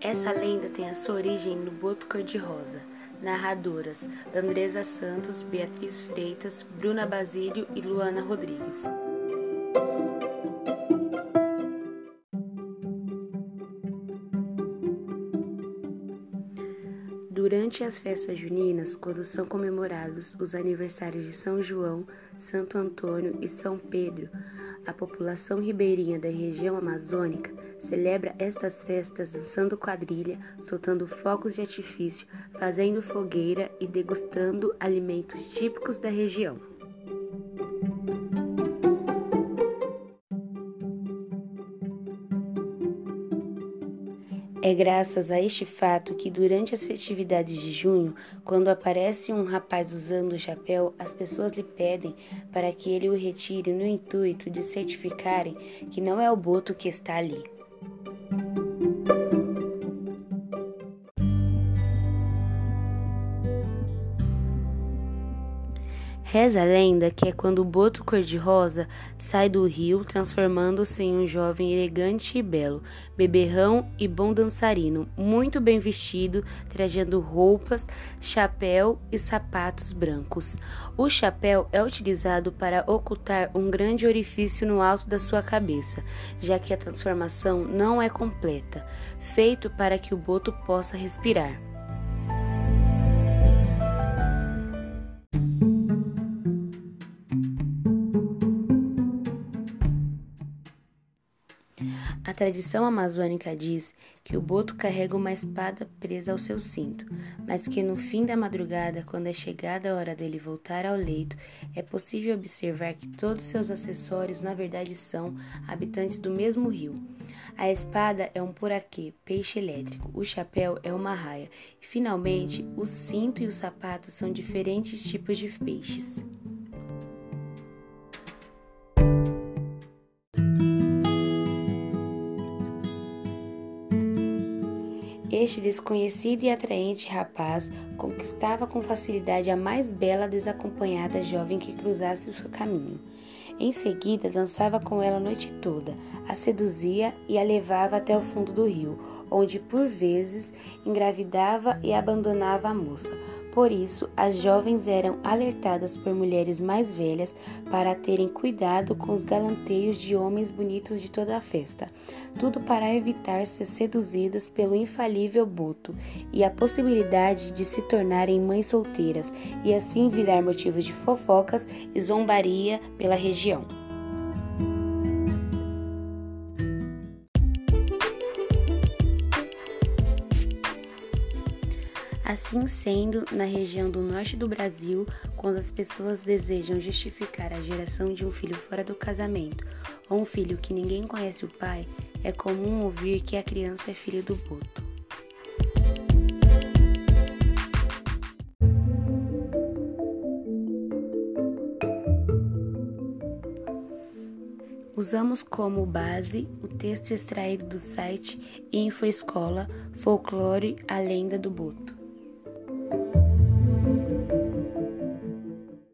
Essa lenda tem a sua origem no Boto Cor-de-Rosa. Narradoras: Andresa Santos, Beatriz Freitas, Bruna Basílio e Luana Rodrigues. Durante as festas juninas, quando são comemorados os aniversários de São João, Santo Antônio e São Pedro, a população ribeirinha da região amazônica celebra estas festas dançando quadrilha, soltando fogos de artifício, fazendo fogueira e degustando alimentos típicos da região. É graças a este fato que, durante as festividades de junho, quando aparece um rapaz usando o chapéu, as pessoas lhe pedem para que ele o retire no intuito de certificarem que não é o boto que está ali. Reza a lenda que é quando o boto cor-de-rosa sai do rio, transformando-se em um jovem elegante e belo, beberrão e bom dançarino, muito bem vestido, trajando roupas, chapéu e sapatos brancos. O chapéu é utilizado para ocultar um grande orifício no alto da sua cabeça, já que a transformação não é completa, feito para que o boto possa respirar. A tradição amazônica diz que o boto carrega uma espada presa ao seu cinto, mas que no fim da madrugada, quando é chegada a hora dele voltar ao leito, é possível observar que todos seus acessórios na verdade são habitantes do mesmo rio. A espada é um poraquê, peixe elétrico, o chapéu é uma raia e, finalmente, o cinto e o sapato são diferentes tipos de peixes. Este desconhecido e atraente rapaz conquistava com facilidade a mais bela desacompanhada jovem que cruzasse o seu caminho. Em seguida, dançava com ela a noite toda, a seduzia e a levava até o fundo do rio, onde por vezes engravidava e abandonava a moça, por isso, as jovens eram alertadas por mulheres mais velhas para terem cuidado com os galanteios de homens bonitos de toda a festa, tudo para evitar ser seduzidas pelo infalível Boto e a possibilidade de se tornarem mães solteiras e assim virar motivo de fofocas e zombaria pela região. Assim sendo, na região do norte do Brasil, quando as pessoas desejam justificar a geração de um filho fora do casamento ou um filho que ninguém conhece o pai, é comum ouvir que a criança é filha do boto. Usamos como base o texto extraído do site InfoEscola Folclore A Lenda do Boto.